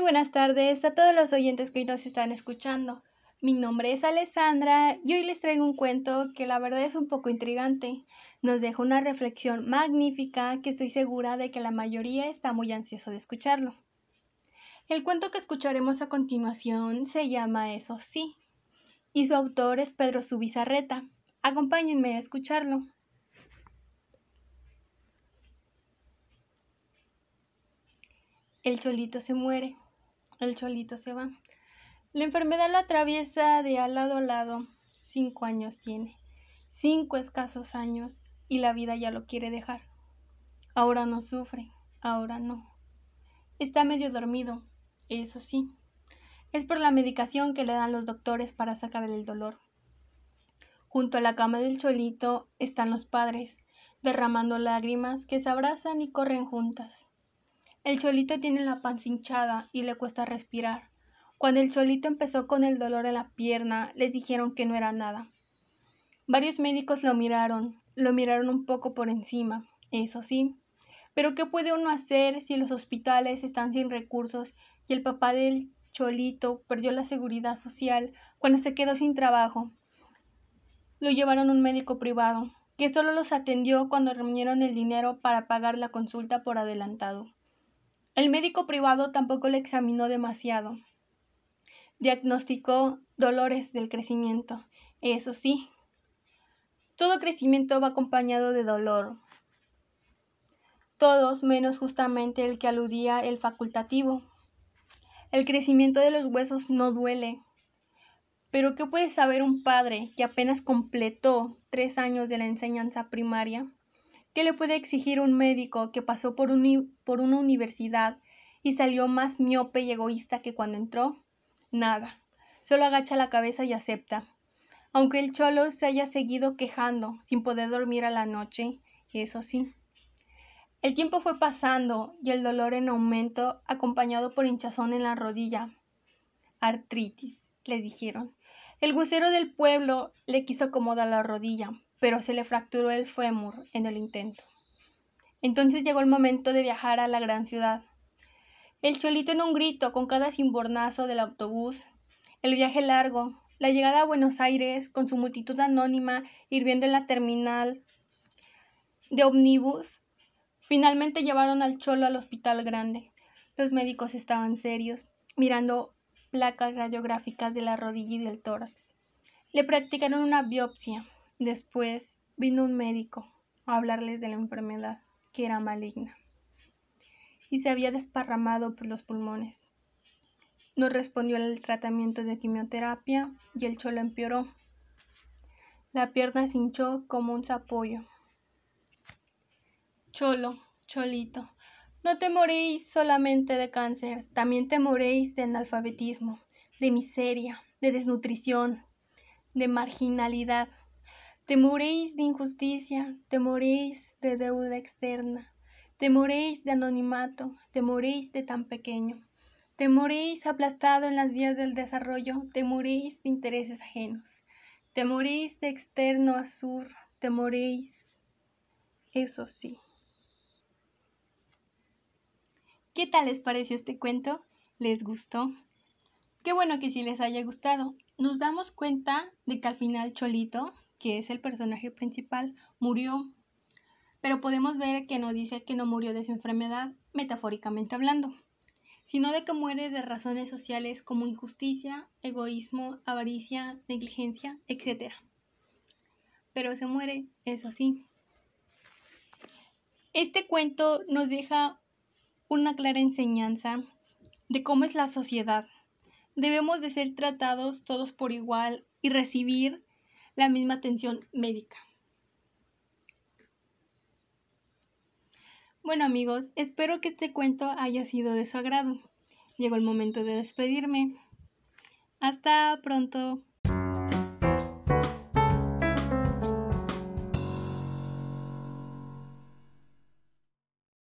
Muy buenas tardes a todos los oyentes que hoy nos están escuchando. Mi nombre es Alessandra y hoy les traigo un cuento que la verdad es un poco intrigante. Nos deja una reflexión magnífica que estoy segura de que la mayoría está muy ansioso de escucharlo. El cuento que escucharemos a continuación se llama Eso sí, y su autor es Pedro Subizarreta. Acompáñenme a escucharlo. El cholito se muere, el cholito se va. La enfermedad lo atraviesa de al lado a lado. Cinco años tiene, cinco escasos años, y la vida ya lo quiere dejar. Ahora no sufre, ahora no. Está medio dormido, eso sí. Es por la medicación que le dan los doctores para sacarle el dolor. Junto a la cama del cholito están los padres, derramando lágrimas que se abrazan y corren juntas. El cholito tiene la panza hinchada y le cuesta respirar. Cuando el cholito empezó con el dolor en la pierna, les dijeron que no era nada. Varios médicos lo miraron, lo miraron un poco por encima, eso sí. Pero ¿qué puede uno hacer si los hospitales están sin recursos y el papá del cholito perdió la seguridad social cuando se quedó sin trabajo? Lo llevaron a un médico privado, que solo los atendió cuando reunieron el dinero para pagar la consulta por adelantado. El médico privado tampoco le examinó demasiado. Diagnosticó dolores del crecimiento. Eso sí, todo crecimiento va acompañado de dolor. Todos menos justamente el que aludía el facultativo. El crecimiento de los huesos no duele. Pero ¿qué puede saber un padre que apenas completó tres años de la enseñanza primaria? ¿Qué le puede exigir un médico que pasó por, una universidad y salió más miope y egoísta que cuando entró? Nada, solo agacha la cabeza y acepta. Aunque el cholo se haya seguido quejando sin poder dormir a la noche, eso sí. El tiempo fue pasando y el dolor en aumento, acompañado por hinchazón en la rodilla. Artritis, les dijeron. El bucero del pueblo le quiso acomodar la rodilla, pero se le fracturó el fémur en el intento. Entonces llegó el momento de viajar a la gran ciudad. El cholito en un grito con cada cimbornazo del autobús, el viaje largo, la llegada a Buenos Aires con su multitud anónima hirviendo en la terminal de ómnibus, finalmente llevaron al cholo al hospital grande. Los médicos estaban serios, mirando placas radiográficas de la rodilla y del tórax. Le practicaron una biopsia, Después vino un médico a hablarles de la enfermedad, que era maligna, y se había desparramado por los pulmones. No respondió al tratamiento de quimioterapia y el cholo empeoró. La pierna se hinchó como un zapollo. Cholo, cholito, no te moréis solamente de cáncer, también te moréis de analfabetismo, de miseria, de desnutrición, de marginalidad. Temuréis de injusticia, temuréis de deuda externa, temuréis de anonimato, temuréis de tan pequeño, temuréis aplastado en las vías del desarrollo, temuréis de intereses ajenos, temuréis de externo a sur, temuréis, eso sí. ¿Qué tal les pareció este cuento? ¿Les gustó? Qué bueno que sí les haya gustado. Nos damos cuenta de que al final Cholito que es el personaje principal, murió. Pero podemos ver que no dice que no murió de su enfermedad, metafóricamente hablando, sino de que muere de razones sociales como injusticia, egoísmo, avaricia, negligencia, etc. Pero se muere, eso sí. Este cuento nos deja una clara enseñanza de cómo es la sociedad. Debemos de ser tratados todos por igual y recibir la misma atención médica. Bueno amigos, espero que este cuento haya sido de su agrado. Llegó el momento de despedirme. Hasta pronto.